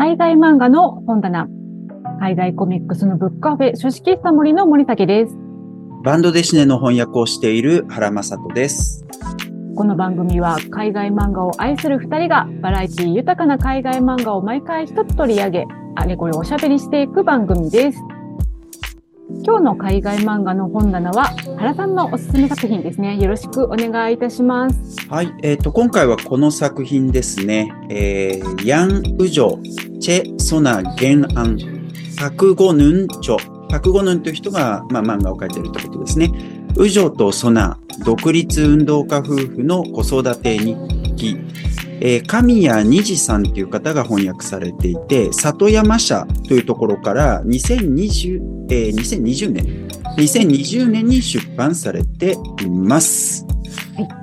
海外漫画の本棚、海外コミックスのブックカフェ、書式喫茶森の森崎です。バンドデシネの翻訳をしている原正人です。この番組は海外漫画を愛する二人がバラエティ豊かな海外漫画を毎回一つ取り上げ、あれこれおしゃべりしていく番組です。今日の海外漫画の本棚は原さんのおすすめ作品ですね。よろしくお願いいたします。はい、えっ、と、今回はこの作品ですね。えー、ヤン・ウジョ、チェ・ソナ・ゲンアン、パク・ゴヌン・チョ。パク・ゴヌンという人が、まあ、漫画を描いているということですね。ウジョとソナ、独立運動家夫婦の子育て日記。えー、神谷二次さんという方が翻訳されていて、里山社というところから2020、えー、2020年、2020年に出版されています。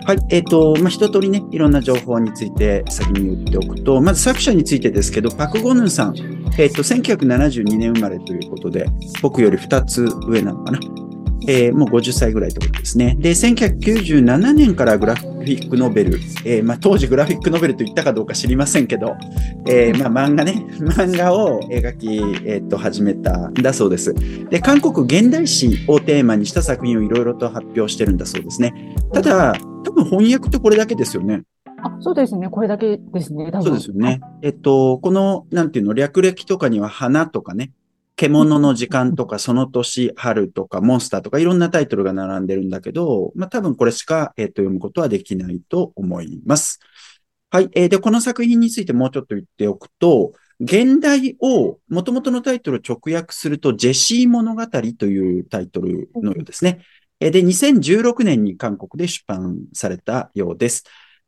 はい。えっ、と、まあ、一通りね、いろんな情報について先に言っておくと、まず作者についてですけど、パク・ゴヌンさん、えっ、と、1972年生まれということで、僕より2つ上なのかな。えーもう50歳ぐらいということですね。で、1997年からグラフィックノベル、えーまあ、当時グラフィックノベルと言ったかどうか知りませんけど、えーまあ、漫画ね、漫画を描き、えー、と始めたんだそうです。で、韓国現代史をテーマにした作品をいろいろと発表してるんだそうですね。ただ、多分翻訳ってこれだけですよね。あ、そうですね。これだけですね。多分そうですよね。えっと、この、なんていうの、略歴とかには花とかね、獣の時間とか、その年、春とか、モンスターとか、いろんなタイトルが並んでるんだけど、まあ多分これしか、えっと、読むことはできないと思います。はい。えーで、この作品についてもうちょっと言っておくと、現代を、元々のタイトルを直訳すると、ジェシー物語というタイトルのようですね。で、2016年に韓国で出版されたようです。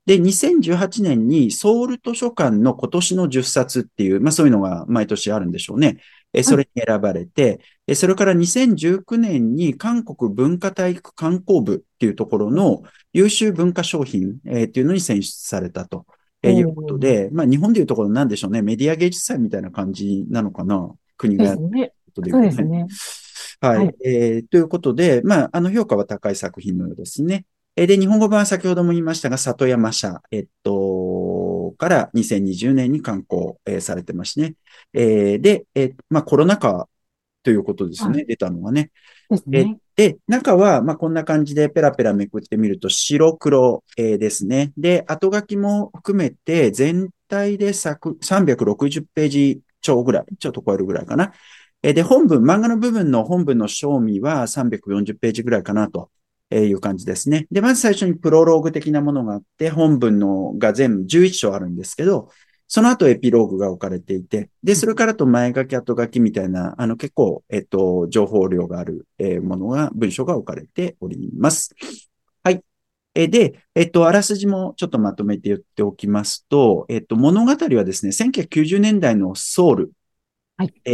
で、2018年にソウル図書館の今年の10冊っていう、まあそういうのが毎年あるんでしょうね。えーそれに選ばれて、えーそれから2019年に韓国文化体育観光部っていうところの優秀文化商品、えーっていうのに選出されたと、えーいうことで、まあ日本でいうところなんでしょうね。メディア芸術祭みたいな感じなのかな？国がとでそう言うとね。ですね。はい。はいえーということで、まあ、あの、評価は高い作品のようですね。えーで、日本語版は先ほども言いましたが、里山社、えっと、から2020年に刊行、えーされてますね。えーで、えーまあ、コロナ禍ということですね。は出たのはね。でね。で、中は、まあ、こんな感じでペラペラめくってみると白黒、えーですね。で、後書きも含めて全体で作360ページ超ぐらい、ちょっと超えるぐらいかな。えーで、本文、漫画の部分の本文の賞味は340ページぐらいかなという感じですね。で、まず最初にプロローグ的なものがあって、本文のが全部11章あるんですけど、その後エピローグが置かれていて、で、それからと前書き、後書きみたいな、あの結構、えっと、情報量がある、ものが、文章が置かれております。はい。で、えっと、あらすじもちょっとまとめて言っておきますと、えっと、物語はですね、1990年代のソウル、はいえ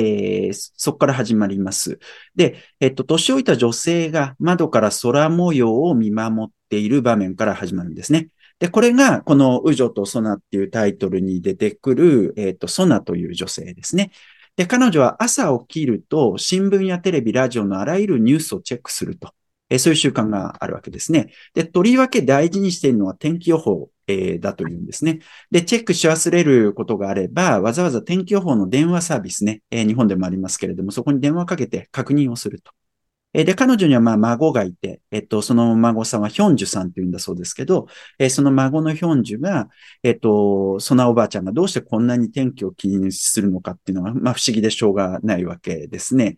ーそこから始まります。で、えっと、年老いた女性が窓から空模様を見守っている場面から始まるんですね。で、これが、この、ウジョとソナっていうタイトルに出てくる、えっと、ソナという女性ですね。で、彼女は朝起きると、新聞やテレビ、ラジオのあらゆるニュースをチェックすると。えそういう習慣があるわけですね。で、とりわけ大事にしているのは天気予報、えーだというんですね。で、チェックし忘れることがあれば、わざわざ天気予報の電話サービスね、えー日本でもありますけれども、そこに電話かけて確認をすると。えーで、彼女にはまあ孫がいて、えっと、その孫さんはヒョンジュさんっていうんだそうですけど、えーその孫のヒョンジュが、えっと、そのおばあちゃんがどうしてこんなに天気を気にするのかっていうのが、まあ不思議でしょうがないわけですね。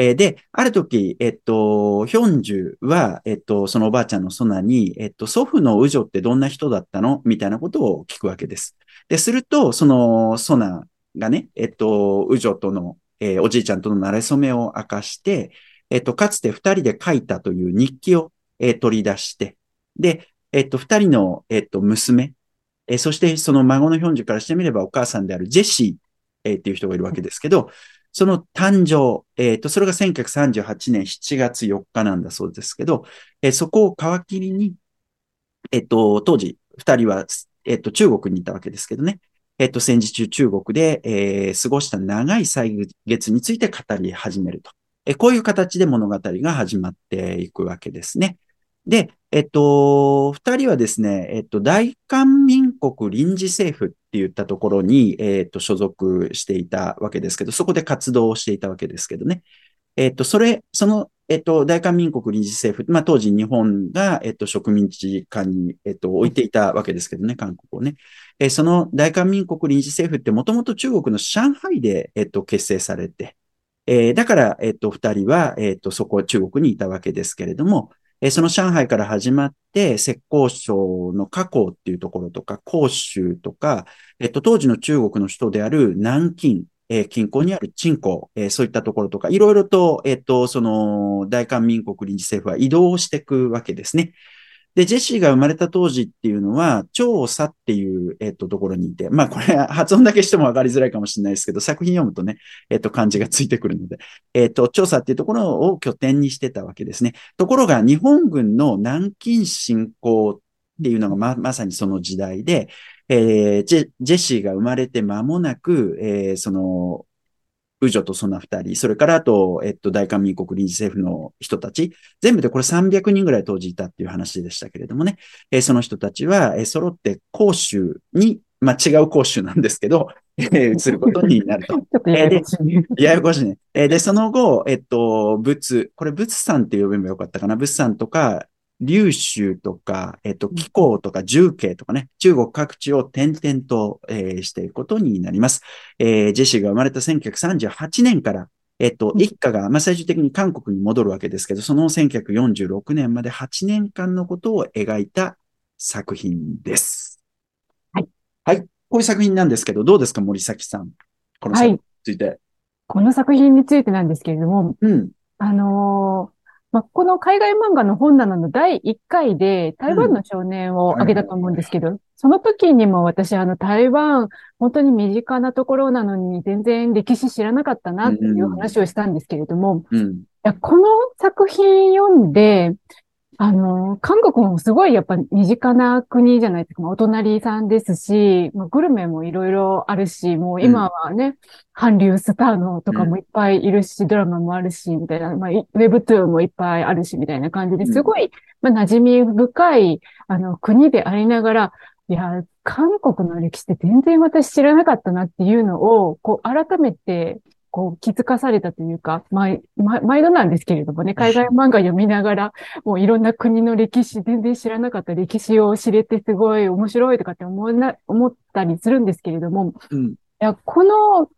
えーで、ある時、えっと、ヒョンジュは、えっと、そのおばあちゃんのソナに、えっと、祖父のウジョってどんな人だったの？みたいなことを聞くわけです。で、すると、そのソナがね、えっと、ウジョとの、えーおじいちゃんとの馴れ初めを明かして、えっと、かつて二人で書いたという日記を、えー取り出して、で、えっと、二人の、えっと、娘、えーそしてその孫のヒョンジュからしてみればお母さんであるジェシー、えーっていう人がいるわけですけど、その誕生、えっと、それが1938年7月4日なんだそうですけど、えーそこを皮切りに、えっと、当時、二人は、えっと、中国にいたわけですけどね。えっと、戦時中中国で、え過ごした長い歳月について語り始めると。えこういう形で物語が始まっていくわけですね。で、えっと、二人はですね、えっと、大韓民国臨時政府っって言ったところに、えっ、と、所属していたわけですけど、そこで活動をしていたわけですけどね。えっ、と、それ、その、えっ、と、大韓民国臨時政府、まあ、当時日本が、えっ、と、植民地下に、えっ、と、置いていたわけですけどね、韓国をね。えその大韓民国臨時政府ってもともと中国の上海で、えっ、と、結成されて、えだから、えっ、と、二人は、えっ、と、そこ、中国にいたわけですけれども、えその上海から始まって、浙江省の河口っていうところとか、広州とか、えっと、当時の中国の首都である南京、えー近郊にある鎮江、えーそういったところとか、いろいろと、えっと、その、大韓民国臨時政府は移動していくわけですね。で、ジェシーが生まれた当時っていうのは、調査っていう、えっと、ところにいて、まあ、これ、発音だけしても分かりづらいかもしれないですけど、作品読むとね、えっと、漢字がついてくるので、えっと、調査っていうところを拠点にしてたわけですね。ところが、日本軍の南京侵攻っていうのがま、まさにその時代で、えージェ、シーが生まれて間もなく、えーその、ウジョとその二人、それからあと、えっと、大韓民国臨時政府の人たち、全部でこれ300人ぐらい当時いたっていう話でしたけれどもね、えーその人たちは、えー揃って広州に、まあ、違う広州なんですけど、えー移ることになると。ちょっとややこしいね。ややこしいね。えーで、その後、えっと、仏、これ仏さんって呼べばよかったかな。仏さんとか、龍州とか、えっと、気候とか重慶とかね、中国各地を転々と、えーしていくことになります。えージェシーが生まれた1938年から、えっと、うん一家が、まあ、最終的に韓国に戻るわけですけど、その1946年まで8年間のことを描いた作品です。はい。はい。こういう作品なんですけど、どうですか、森崎さん？この作品について。この作品についてなんですけれども、うん。あのーまあ、この海外漫画の本棚の第1回で台湾の少年を挙げたと思うんですけど、その時にも私あの台湾、本当に身近なところなのに全然歴史知らなかったなっていう話をしたんですけれども、うん。いやこの作品読んで、あの、韓国もすごいやっぱ身近な国じゃないですか。まあお隣さんですし、まあ、グルメもいろいろあるし、もう今はね、韓流スターのとかもいっぱいいるし、ドラマもあるし、みたいな、まあ、いウェブトゥーンもいっぱいあるし、みたいな感じですごい、まあ、馴染み深い、あの、国でありながら、いや、韓国の歴史って全然私知らなかったなっていうのを、こう、改めて、こう、気づかされたというか、毎、毎毎度なんですけれどもね、海外漫画読みながら、もういろんな国の歴史、全然知らなかった歴史を知れてすごい面白いとかって思うな、思ったりするんですけれども、うん。いや、この、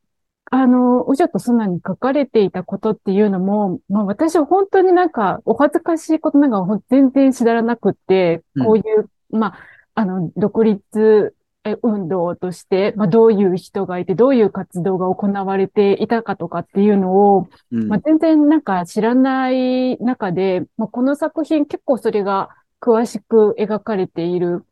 あの、ウジョとソナに書かれていたことっていうのも、まあ私は本当になんかお恥ずかしいことなんか全然知らなくって、うんこういう、まあ、あの、独立え運動として、まあどういう人がいて、どういう活動が行われていたかとかっていうのを、うん。まあ、全然なんか知らない中で、まあ、この作品結構それが詳しく描かれている。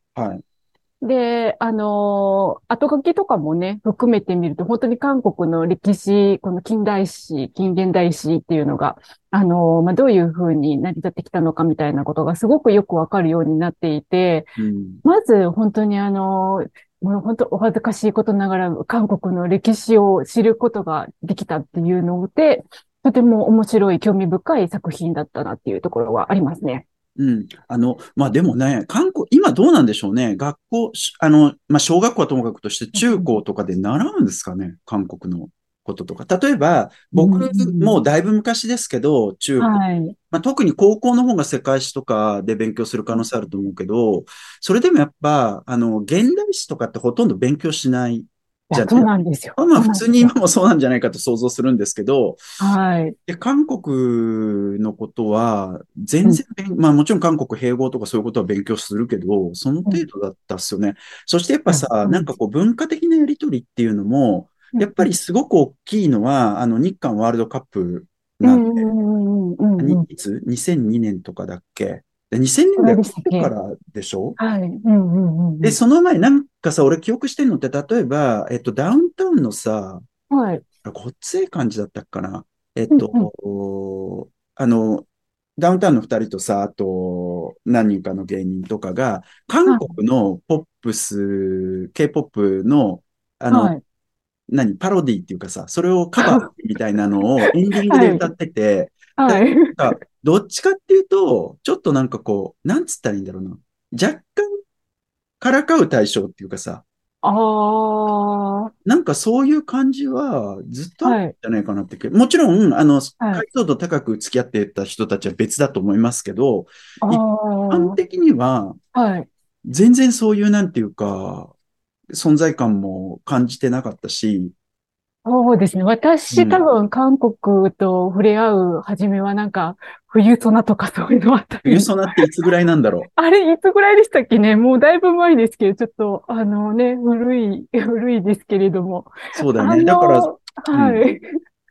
はい。で、あのー後書きとかもね、含めてみると、本当に韓国の歴史、この近代史、近現代史っていうのが、あのーまあ、どういうふうに成り立ってきたのかみたいなことがすごくよくわかるようになっていて、うん。まず本当にあのーもう本当お恥ずかしいことながら、韓国の歴史を知ることができたっていうので、とても面白い、興味深い作品だったなっていうところはありますね。うん。あの、まあ、でもね、韓国、今どうなんでしょうね。学校、しあの、まあ、小学校はともかくとして中高とかで習うんですかね？韓国のこととか。例えば、僕うんもうだいぶ昔ですけど、中高はい。まあ、特に高校の方が世界史とかで勉強する可能性あると思うけど、それでもやっぱ、あの、現代史とかってほとんど勉強しない。じゃそうなんですよ。まあ、まあ普通に今もそうなんじゃないかと想像するんですけど、はい。で韓国のことは、全然勉、まあもちろん韓国併合とかそういうことは勉強するけど、その程度だったっすよね。そしてやっぱさ、うんなんかこう文化的なやりとりっていうのも、やっぱりすごく大きいのは、あの日韓ワールドカップうなんで、いつ ?2002 年とかだっけ？で ?2000 年代からでしょ？はい。うんうんうんうん。で、その前なんかさ、俺記憶してるのって、例えば、えっと、ダウンタウンのさ、はい。ごっつい感じだったかな？えっと、あの、ダウンタウンの二人とさ、あと、何人かの芸人とかが、韓国のポップス、K-POP の、あの、はい。何、パロディっていうかさ、それをカバーみたいなのをエンディングで歌ってて、はい。どっちかっていうと、ちょっとなんかこう、なんつったらいいんだろうな。若干、からかう対象っていうかさ、ああ、なんかそういう感じはずっとあったんはい。じゃないかなって気。もちろん、あの、はい。解像度高く付き合ってた人たちは別だと思いますけど、あ一般あ、的にははい。全然そういうなんていうか、存在感も感じてなかったし、そうですね。う私、多ん。分、韓国と触れ合う初めは、なんか、冬ソナとかそういうのあったり、冬ソナっていつぐらいなんだろ あれ、いつぐらいでしたっけね？もうだいぶ前ですけど、ちょっと、あのね、古い、古いですけれども。う。そうだね。だから、の、うん。はい。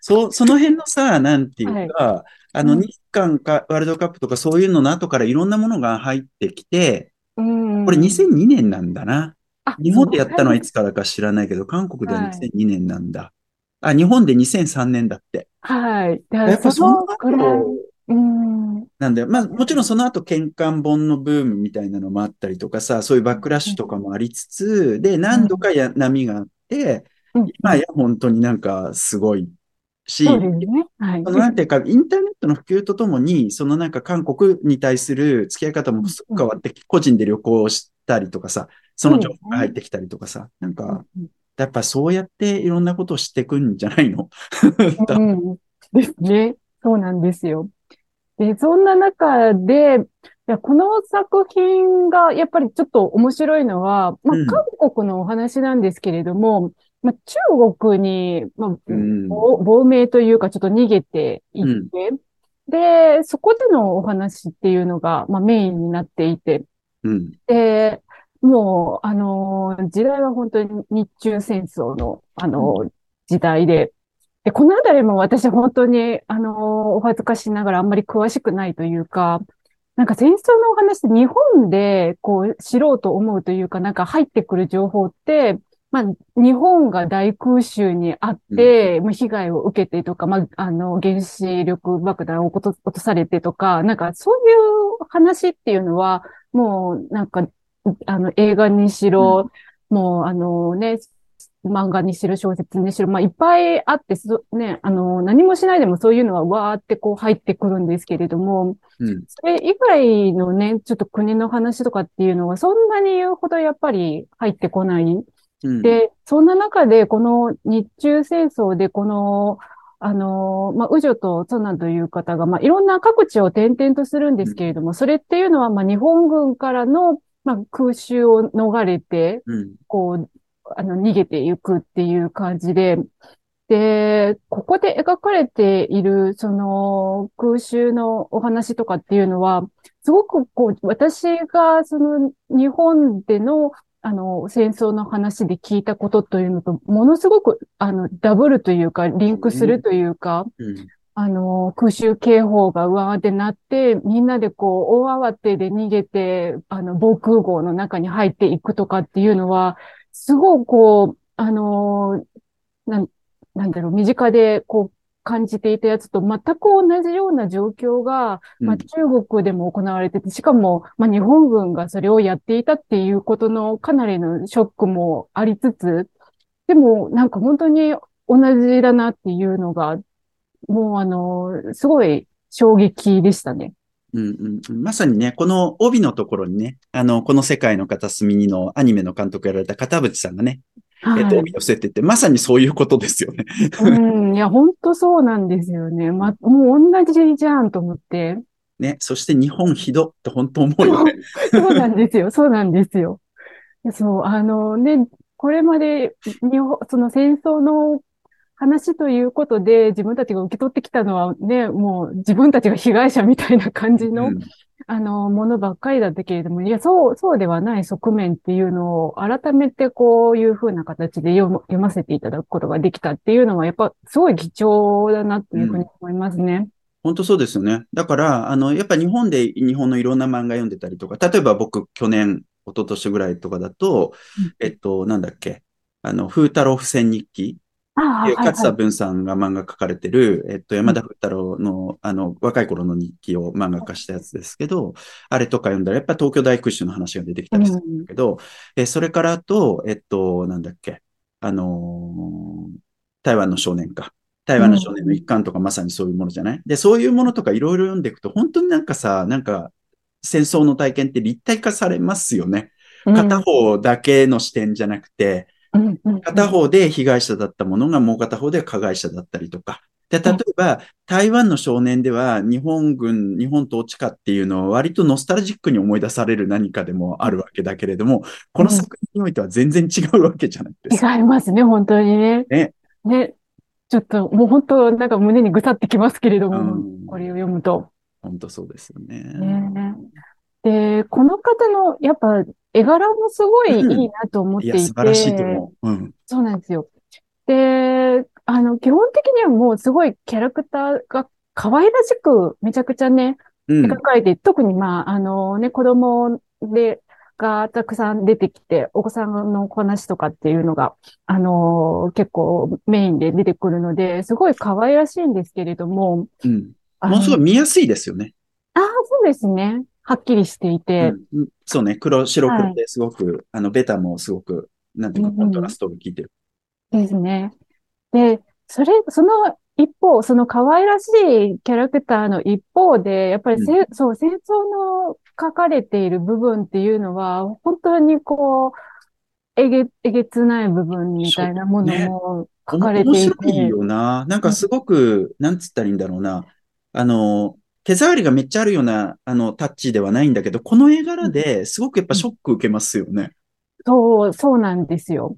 そ、その辺のさ、なんていうはい。か、あの、うん、日韓か、ワールドカップとかそういうのの後からいろんなものが入ってきて、うこれん。2002年なんだな。あ、日本でやったのはい辺、つからか知らないけど、韓国でははい。2002年なんだ。あ、日本で2003年だって。はい。やっぱそその後、うん。なんだよ。まあ、もちろんその後、喧嘩本のブームみたいなのもあったりとかさ、そういうバックラッシュとかもありつつ、で、う何度ん。かや波があって、うん。う今やん。本当になんかすごいし、そね。はい。そのなんていうか、インターネットの普及とともに、そのなんか韓国に対する付き合い方うん。もすうん。ぐ変わって、個人で旅行したりとかさ、その情報が入っね。てきたりとかさ、なんうん。か、うんやっぱそうやっていろんなことを知っていくんじゃないの？うん。ですね。そうなんですよ。で、そんな中で、いや、この作品がやっぱりちょっと面白いのは、まあ、うん、韓国のお話なんですけれども、まあ、中国に、まあ、うん、亡亡命というかちょっと逃げていっうん、て、で、そこでのお話っていうのが、まあ、メインになっていて、うん、で、もう、あの、時代は本当に日中戦争の、あうん、の、時代で、で、このあたりも私本当に、あの、お恥ずかしながらあんまり詳しくないというか、なんか戦争のお話って日本でこう知ろうと思うというか、なんか入ってくる情報って、まあ、日本が大空襲にあっうん、て、まあ、被害を受けてとか、まあ、あの、原子力爆弾を落と落とされてとか、なんかそういう話っていうのは、もうなんか、あの、映画にしうん、ろ、もうあのね、漫画にしろ、小説にしろ、まあ、いっぱいあって、そね、あの、何もしないでもそういうのはわーってこう入ってくるんですけれども、うん、それ以外のね、ちょっと国の話とかっていうのは、そんなに言うほどやっぱり入ってこない。うん、で、そんな中で、この日中戦争で、この、あの、まあ、ウジョとソナンという方が、まあ、いろんな各地を転々とするんですけれども、それっていうのは、まあ、日本軍からの、まあ、空襲を逃れて、うん、こう、あの、逃げていくっていう感じで、で、ここで描かれている、その、空襲のお話とかっていうのは、すごくこう、私が、その、日本での、あの、戦争の話で聞いたことというのと、ものすごく、あの、ダブルというか、リンクするというか、うん、あの、空襲警報がうわーってなって、みんなでこう、大慌てで逃げて、あの、防空壕の中に入っていくとかっていうのは、すごくこう、あの、なん、なんだろう、身近でこう、感じていたやつと全く同じような状況が、まあ、うん、中国でも行われてて、しかも、まあ、日本軍がそれをやっていたっていうことのかなりのショックもありつつ、でも、なんか本当に同じだなっていうのが、もうあの、すごい衝撃でしたね。うんうんうんまさにね、この帯のところにね、あの、この世界の片隅にのアニメの監督やられた片渕さんがね、えっと、はい。帯寄せてて、まさにそういうことですよね。うん、いや、本当そうなんですよね。ま、もう同じじゃんと思って。ね、そして日本ひどって本当思うよね。そうなんですよ。そうなんですよ。そう、あのね、これまで日本、その戦争の話ということで自分たちが受け取ってきたのはね、もう自分たちが被害者みたいな感じの、うん。あの、ものばっかりだったけれども、いや、そう、そうではない側面っていうのを改めてこういうふうな形で読む読ませていただくことができたっていうのは、やっぱすごい貴重だなっていうふうに思いますね。本当そうですよね。だから、あの、やっぱ日本で日本のいろんな漫画読んでたりとか、例えば僕、去年、一昨年ぐらいとかだと、うん。えっと、なんだっけ、あの、風太郎付箋日記勝田はい。文さんが漫画描かれてる、えっと、山田風太郎の、あの、若い頃の日記を漫画化したやつですけど、あれとか読んだら、やっぱ東京大空襲の話が出てきたりするんだけど、え、それからあと、えっと、なんだっけ、あのー台湾の少年か。台湾の少年の一環とかまさにそういうものじゃない？で、そういうものとかいろいろ読んでいくと、本当になんかさ、なんか、戦争の体験って立体化されますよね。片方だけの視点じゃなくて、うんうん片方で被害者だったものがもう片方で加害者だったりとか。で、例えば、台湾の少年では日本軍、日本統治下っていうのは割とノスタルジックに思い出される何かでもあるわけだけれども、この作品においては全然違うわけじゃないですか。違いますね、本当にね。ね。ね。ちょっと、もう本当、なんか胸にぐさってきますけれども、うんこれを読むと。本当そうですよね。ねで、この方の、やっぱ、絵柄もすごいいいなと思っていて、いや、素晴らしいと思う。うん。そうなんですよ。で、あの、基本的にはもうすごいキャラクターが可愛らしく、めちゃくちゃね、うん。描かれて、特にまあ、あのね、子供で、がたくさん出てきて、お子さんの話とかっていうのが、あの結構メインで出てくるので、すごい可愛らしいんですけれども、うん。ものすごい見やすいですよね。ああ、そうですね。はっきりしていて、うんうんそうね。黒、白はい黒ですごく、あの、ベタもすごく、なんていうか、うんうんコントラストが効いてる。ですね。で、それ、その一方、その可愛らしいキャラクターの一方で、やっぱりせ、そう、戦争の書かれている部分っていうのは、本当にこう、えげ、えげつない部分みたいなものも書かれてい面白いて、よな。なんかすごく、なんつったらいいんだろうな。あの、手触りがめっちゃあるような、あの、タッチではないんだけど、この絵柄ですごくやっぱショック受けますよね。そう、そうなんですよ。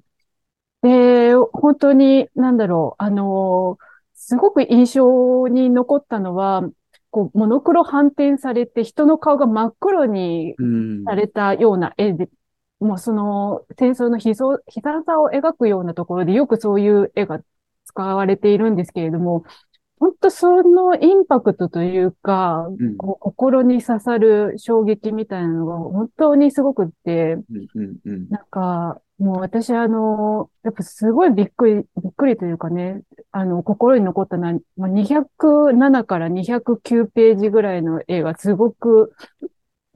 で、本当に、なんだろう、あの、すごく印象に残ったのは、こう、モノクロ反転されて、人の顔が真っ黒にうん。されたような絵で、もうその戦争の悲惨さを描くようなところでよくそういう絵が使われているんですけれども、本当そのインパクトというか、うん。こう心に刺さる衝撃みたいなのが本当にすごくって、うんうんうん。なんか、もう私あの、やっぱすごいびっくり、びっくりというかね、あの、心に残ったのは、まあ、207から209ページぐらいの絵がすごく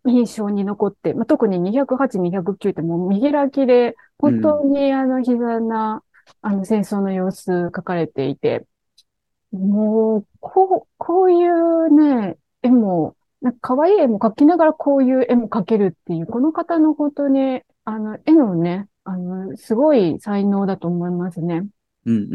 印象に残って、まあ、特に208、209ってもう見開きで、本当にあの悲惨な、あの戦争の様子書かれていて、もう、こう、こういうね、絵も、なんか可愛い絵も描きながらこういう絵も描けるっていう、この方の本当に、あの、絵のね、あの、すごい才能だと思いますね。うんうん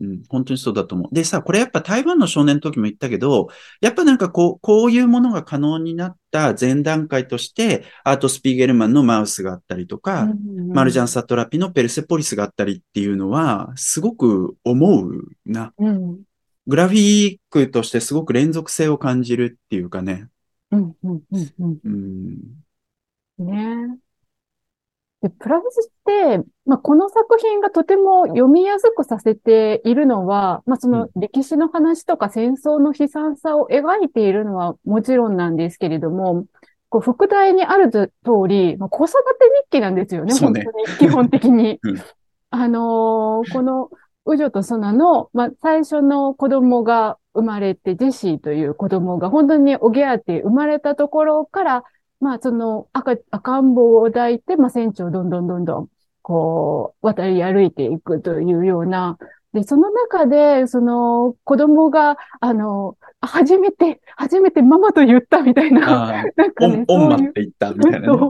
うんうん。本当にそうだと思う。でさ、これやっぱ台湾の少年の時も言ったけど、やっぱなんかこう、こういうものが可能になった前段階として、アート・スピーゲルマンのマウスがあったりとか、マルジャン・サトラピのペルセポリスがあったりっていうのは、すごく思うな。うん、グラフィックとしてすごく連続性を感じるっていうかね。うん、うん、うん、うん。うん。ね。で、プラスして、まあ、この作品がとても読みやすくさせているのは、まあ、その歴史の話とか戦争の悲惨さを描いているのはもちろんなんですけれども、こう、副題にある通り、まあ、子育て日記なんですよね、ね本当に、基本的に。うんあのーこの、ウジョとソナの、まあ、最初の子供が生まれて、ジェシーという子供が本当におぎゃーって生まれたところから、まあ、その赤、赤ん坊を抱いて、まあ、戦地をどんどんどんどん、こう、渡り歩いていくというような、で、その中で、その、子供が、あの、初めて、初めてママと言ったみたいな、ああ、なんかね、オン、マって言ったみたいなね。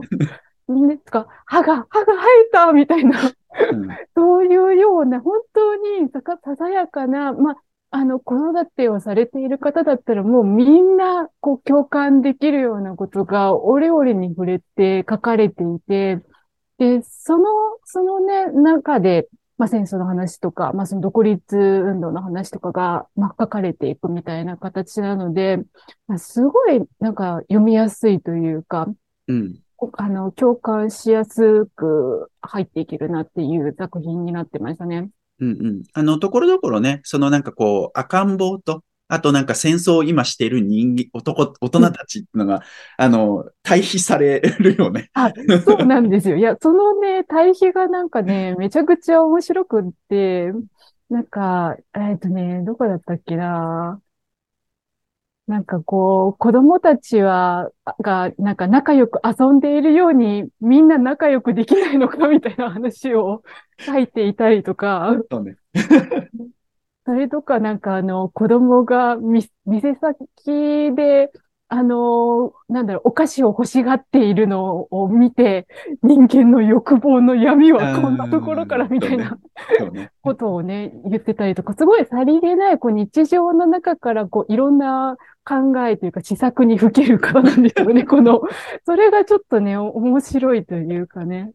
そう。ね、つか、歯が、歯が生えたみたいな、うん そういうような、本当にさかささやかな、まあ、あの、子育てをされている方だったらもうみんな、こう、共感できるようなことが、折々に触れて書かれていて、で、その、そのね、中で、まあ、戦争の話とか、まあ、その独立運動の話とかが、まあ、書かれていくみたいな形なので、まあ、すごい、なんか、読みやすいというか、うん。あの、共感しやすく入っていけるなっていう作品になってましたね。うんうん。あの、ところどころね、そのなんかこう、赤ん坊と、あとなんか戦争を今している人間、男、大人たちっていうのが、あの、対比されるよね。あ、そうなんですよ。いや、そのね、対比がなんかね、めちゃくちゃ面白くって、なんか、えっとね、どこだったっけな。なんかこう、子供たちは、が、なんか仲良く遊んでいるように、みんな仲良くできないのかみたいな話を 書いていたりとか、そうね。それとかなんかあの、子供がみ店先で、あのーなんだろう、お菓子を欲しがっているのを見て、人間の欲望の闇はこんなところからみたいなね。ことをね、言ってたりとか、すごいさりげない、こう日常の中から、こういろんな考えというか、施策にふける方なんですよね、この、それがちょっとね、面白いというかね。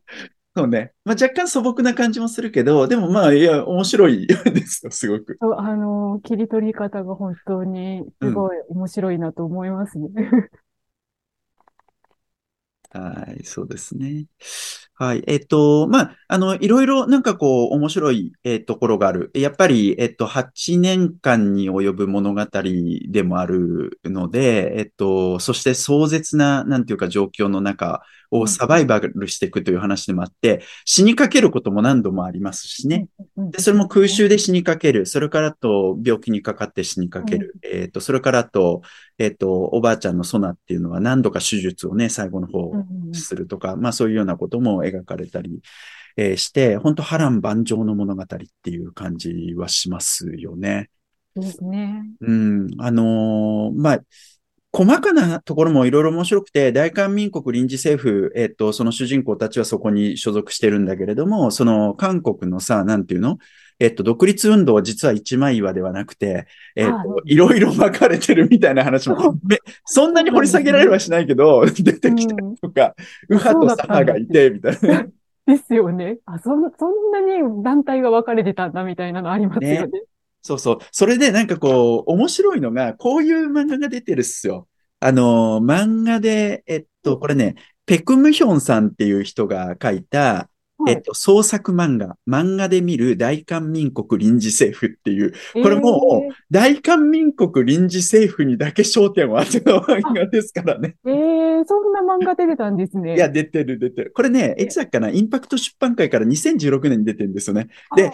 そうね。まあ、若干素朴な感じもするけど、でもまあ、いや、面白いですよ、すごく。そうあのー切り取り方が本当にすごい面白いなと思いますね。はい、そうですね。はい。えっと、まあ、あの、いろいろなんかこう、面白い、えところがある。やっぱり、えっと、8年間に及ぶ物語でもあるので、えっと、そして壮絶な、なんていうか状況の中をサバイバルしていくという話でもあって、死にかけることも何度もありますしね。うんで、それも空襲で死にかける。それからと病気にかかって死にかける。えっと、それからと、えっと、おばあちゃんのソナっていうのは何度か手術をね、最後の方するとか、まあそういうようなことも描かれたり、えーして、本当波乱万丈の物語っていう感じはしますよね。ですね。うん、あのーまあ、細かなところもいろいろ面白くて、大韓民国臨時政府、えっと、その主人公たちはそこに所属してるんだけれども、その韓国のさ、なんていうの？えっと、独立運動は実は一枚岩ではなくて、えっと、いろいろ分かれてるみたいな話も、めそんなに掘り下げられはしないけど、出てきたりとか、右派と左派がいて、みたいな。ですよね。あ、そん、そんなに団体が分かれてたんだみたいなのありますよね。そうそう。それでなんかこう、面白いのが、こういう漫画が出てるっすよ。あの、漫画で、えっと、これね、ペクムヒョンさんっていう人が書いた、はいえっと、創作漫画、漫画で見る大韓民国臨時政府っていう、これもう大韓民国臨時政府にだけ焦点を当てた漫画ですからね。えー、えーそんな漫画出てたんですね。いや、出てる出てる。これね、いつだっけかな、インパクト出版会から2016年に出てるんですよね。で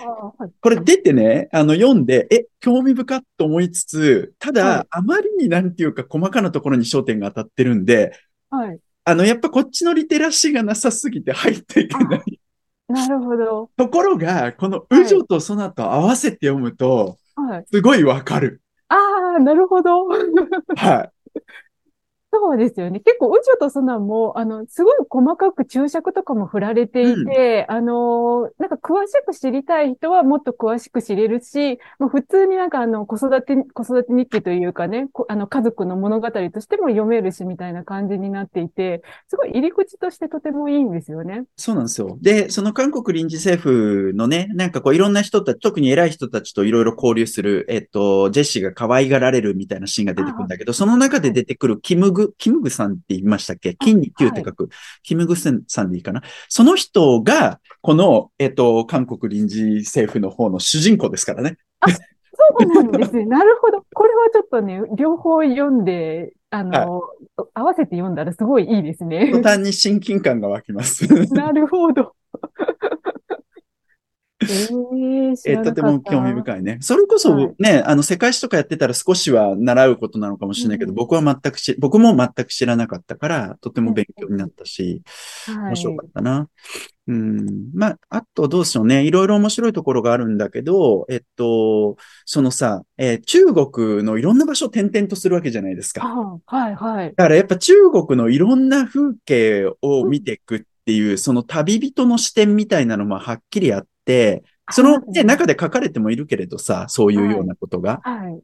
これ出てね、あの、読んで、え、興味深っと思いつつ、ただ、はいあまりになんていうか細かなところに焦点が当たってるんで、はい。あの、やっぱこっちのリテラシーがなさすぎて入っていけない。なるほど。ところが、このウジョとソナと合わせて読むと、はい。すごいわかる。ああ、なるほど。はい。そうですよね。結構、宇宙とソナも、あの、すごい細かく注釈とかも振られていて、あの、なんか詳しく知りたい人はもっと詳しく知れるし、もう普通になんかあの、子育て、子育て日記というかね、こあの、家族の物語としても読めるし、みたいな感じになっていて、すごい入り口としてとてもいいんですよね。そうなんですよ。で、その韓国臨時政府のね、なんかこういろんな人たち、特に偉い人たちといろいろ交流する、えっと、ジェシーが可愛がられるみたいなシーンが出てくるんだけど、その中で出てくるキムグ、キムグさんって言いましたっけ？金に9って書く、キムグさんでいいかな？その人が、この、えっと、韓国臨時政府の方の主人公ですからね。そうなんですね。なるほど。これはちょっとね、両方読んで、あの、合わせて読んだらすごいいいですね。途端に親近感が湧きます。なるほど。えー、とても興味深いね。それこそね、あの、世界史とかやってたら少しは習うことなのかもしれないけど、うん僕は全くし、僕も全く知らなかったから、とても勉強になったし、はい面白かったな。うん。まあ、あとどうでしょうね。いろいろ面白いところがあるんだけど、えっと、そのさ、えー中国のいろんな場所を転々とするわけじゃないですか。あはい、はい。だからやっぱ中国のいろんな風景を見ていくっていう、その旅人の視点みたいなのもはっきりあって、その、ね、中で書かれてもいるけれどさ、そういうようなことが。はい。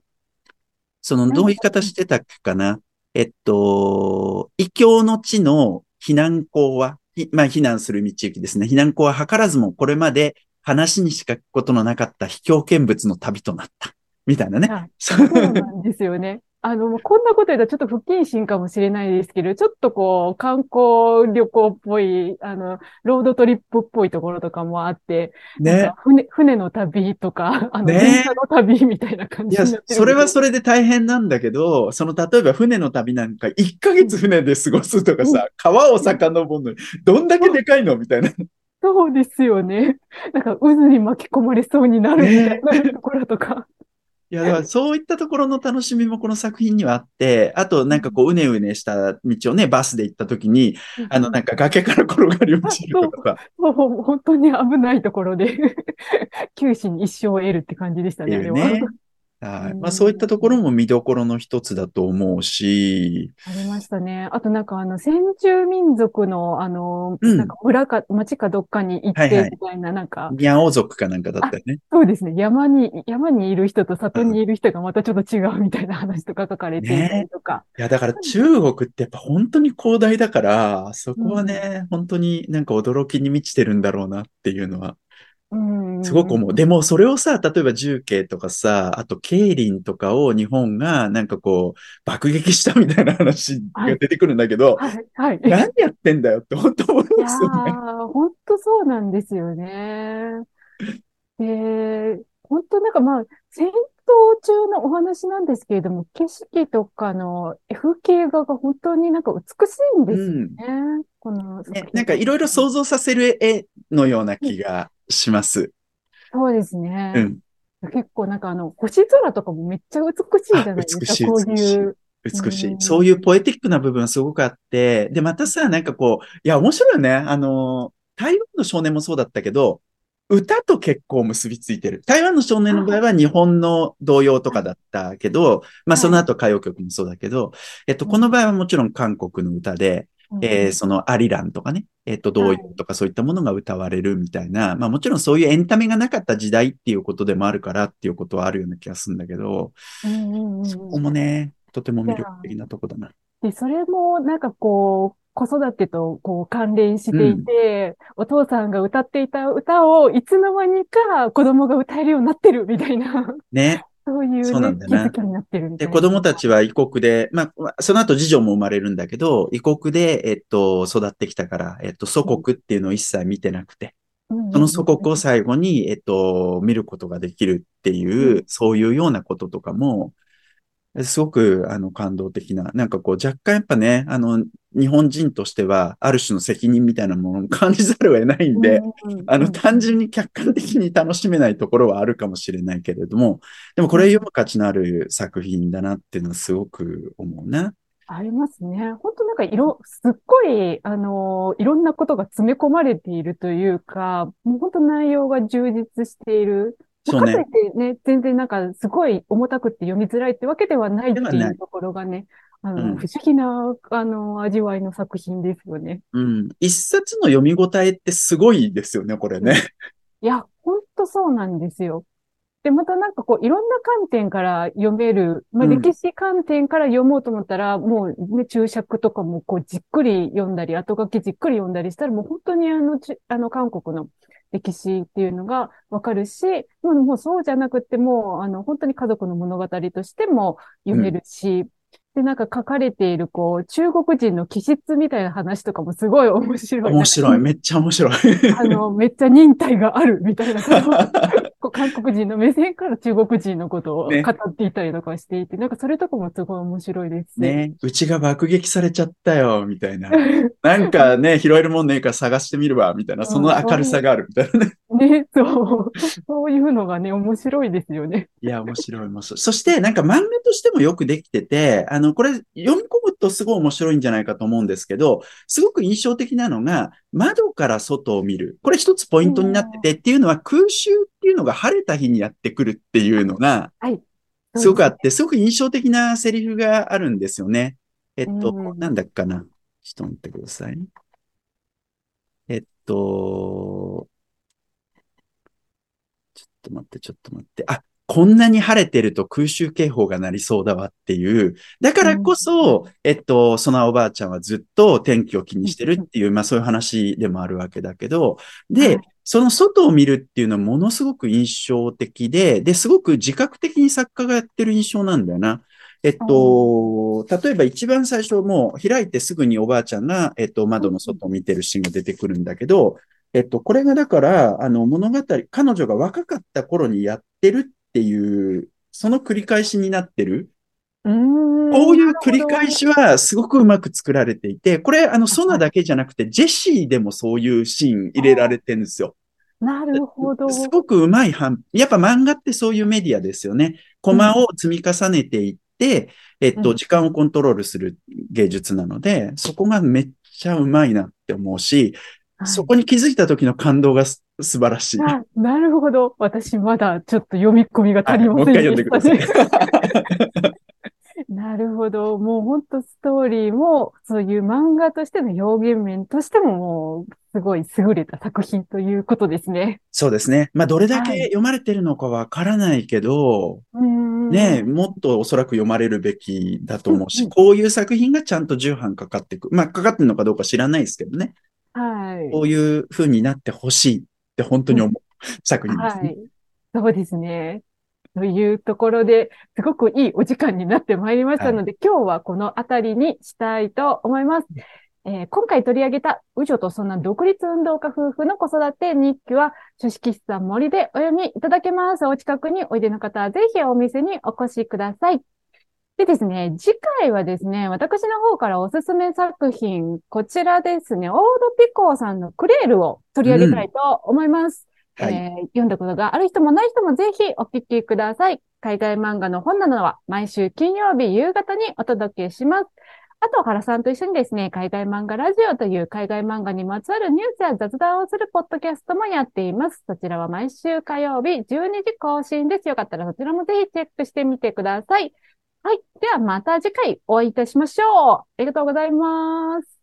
その、どういう言い方してたっけかな？えっと、異教の地の避難校は、ひまあ、避難する道行きですね。避難校は図らずもこれまで話にしか聞くことのなかった秘境見物の旅となった。みたいなね。はいそうなんですよね。あの、もうこんなこと言ったらちょっと不謹慎かもしれないですけど、ちょっとこう、観光旅行っぽい、あの、ロードトリップっぽいところとかもあって、ねか。船、船の旅とか、あの、ね電車の旅みたいな感じになって、る。それはそれで大変なんだけど、その、例えば船の旅なんか1ヶ月船で過ごすとかさ、川を遡るのに、どんだけでかいのみたいな。そうですよね。なんか渦に巻き込まれそうになるみたいなところとか。いや、だからそういったところの楽しみもこの作品にはあって、あとなんかこう、うねうねした道をね、バスで行った時に、あの、なんか崖から転がり落ちるとか。さ、もう。本当に危ないところで、九死に一生を得るって感じでしたね、ね。はい。うんまあそういったところも見どころの一つだと思うし、ありましたね。あとなんかあの、先住民族のあの、うんなんか村か町かどっかに行ってはいはいみたいな、なんか、ニャオ族かなんかだったよね。そうですね。山に、山にいる人と里にいる人がまたちょっと違うみたいな話とか書かれていたりとか。いや、だから中国ってやっぱ本当に広大だから、そこはね、本当になんか驚きに満ちてるんだろうなっていうのは、うん。すごく思う。でも、それをさ、例えば重慶とかさ、あと、桂林とかを日本がなんかこう、爆撃したみたいな話が出てくるんだけど、はい、はい。何やってんだよって本当思いいやますよね。ー、本当そうなんですよね。で、本当なんかまあ、戦闘中のお話なんですけれども、景色とかの風景画が本当になんか美しいんですよね。この作ね品なんかいろいろ想像させる絵のような気がします。そうですね。うん。結構なんかあの、星空とかもめっちゃ美しいじゃないですか、あ美しいこういう。美しい。うんそういうポエティックな部分すごくあって、で、またさ、なんかこう、いや、面白いよね。あの、台湾の少年もそうだったけど、歌と結構結びついてる。台湾の少年の場合は日本の童謡とかだったけど、まあその後歌謡曲もそうだけど、えっと、この場合はもちろん韓国の歌で、えーそのアリランとかね、えっと、童謡とかそういったものが歌われるみたいな、まあもちろんそういうエンタメがなかった時代っていうことでもあるからっていうことはあるような気がするんだけど、うんうんうんうんそこもね、とても魅力的なとこだな。で、それもなんかこう、子育てとこう関連していて、お父さんが歌っていた歌をいつの間にか子供が歌えるようになってるみたいな、ね。そういうそうなね、んだよな気づきになってるで。子供たちは異国で、まあまあ、その後次女も生まれるんだけど、異国で、えっと、育ってきたから、えっと、祖国っていうのを一切見てなくて、その祖国を最後に、えっと、見ることができるっていう、うん。そういうようなこととかも、すごく、あの、感動的な、なんかこう、若干やっぱね、あの、日本人としては、ある種の責任みたいなものを感じざるを得ないんで、あの、単純に客観的に楽しめないところはあるかもしれないけれども、でもこれ読む価値のある作品だなっていうのはすごく思うな。ありますね。本当なんかいろ、すっごい、あの、いろんなことが詰め込まれているというか、もう本当内容が充実している。そうねかといってね、全然なんかすごい重たくって読みづらいってわけではないっていいうところがね、あの、うん不思議な、あの、味わいの作品ですよね。うん。一冊の読み応えってすごいですよね、これね。いや、本当そうなんですよ。で、またなんかこう、いろんな観点から読める、まあ、うん歴史観点から読もうと思ったら、もうね、注釈とかもこう、じっくり読んだり、後書きじっくり読んだりしたら、もう本当にあの、ちあの、韓国の歴史っていうのがわかるし、もうもうそうじゃなくても、あの、本当に家族の物語としても読めるし、で、なんか書かれている、こう、中国人の気質みたいな話とかもすごい面白い。面白い。めっちゃ面白い。あの、めっちゃ忍耐があるみたいなこと をこう韓国人の目線から中国人のことをね語っていたりとかしていて、なんかそれとかもすごい面白いですし。ね。うちが爆撃されちゃったよ、みたいな。なんかね、拾えるもんねえから探してみるわ、みたいな。その明るさがある、みたいなね。ね、そう。そういうのがね、面白いですよね。いや、面白い、面白い。そして、なんか漫画としてもよくできてて、あの、これ読み込むとすごい面白いんじゃないかと思うんですけど、すごく印象的なのが、窓から外を見る。これ一つポイントになってて、っていうのは空襲っていうのが晴れた日にやってくるっていうのが、はい。すごくあって、すごく印象的なセリフがあるんですよね。えっと、うんなんだっけかな。ちょっと待ってください。えっと、と待って、ちょっと待って。あ、こんなに晴れてると空襲警報が鳴りそうだわっていう。だからこそ、えっと、そのおばあちゃんはずっと天気を気にしてるっていう、まあそういう話でもあるわけだけど、で、はいその外を見るっていうのはものすごく印象的で、で、すごく自覚的に作家がやってる印象なんだよな。えっと、例えば一番最初もう開いてすぐにおばあちゃんが、えっと、窓の外を見てるシーンが出てくるんだけど、えっと、これがだから、あの、物語、彼女が若かった頃にやってるっていう、その繰り返しになってる。うーん。こういう繰り返しはすごくうまく作られていて、これ、あの、ソナだけじゃなくて、ジェシーでもそういうシーン入れられてるんですよ。なるほど。すごくうまい反、やっぱ漫画ってそういうメディアですよね。コマを積み重ねていって、えっと、うん時間をコントロールする芸術なので、そこがめっちゃうまいなって思うし、はいそこに気づいた時の感動がす素晴らしい。あなるほど。私まだちょっと読み込みが足りませんでした、ねはいもう一回読んでください。なるほど。もう本当ストーリーも、そういう漫画としての表現面としてももう、すごい優れた作品ということですね。そうですね。まあ、どれだはいけ読まれてるのかわからないけど、うんね、もっとおそらく読まれるべきだと思うし、うんうんこういう作品がちゃんと重版かかってく。まあ、かかってるのかどうか知らないですけどね。はい。こういう風になってほしいって本当に思う 作品ですね。はい。そうですね。というところで、すごくいいお時間になってまいりましたので、今日はこのあたりにしたいと思います。えー今回取り上げた、宇女とそんな独立運動家夫婦の子育て日記は、書式室さん森でお読みいただけます。お近くにおいでの方は、ぜひお店にお越しください。でですね、次回はですね、私の方からおすすめ作品、こちらですね、オードピコーさんのクレールを取り上げたいと思います。はいえー読んだことがある人もない人もぜひお聞きください。海外漫画の本などは毎週金曜日夕方にお届けします。あと、原さんと一緒にですね、海外漫画ラジオという海外漫画にまつわるニュースや雑談をするポッドキャストもやっています。そちらは毎週火曜日12時更新です。よかったらそちらもぜひチェックしてみてください。はい。ではまた次回お会いいたしましょう。ありがとうございます。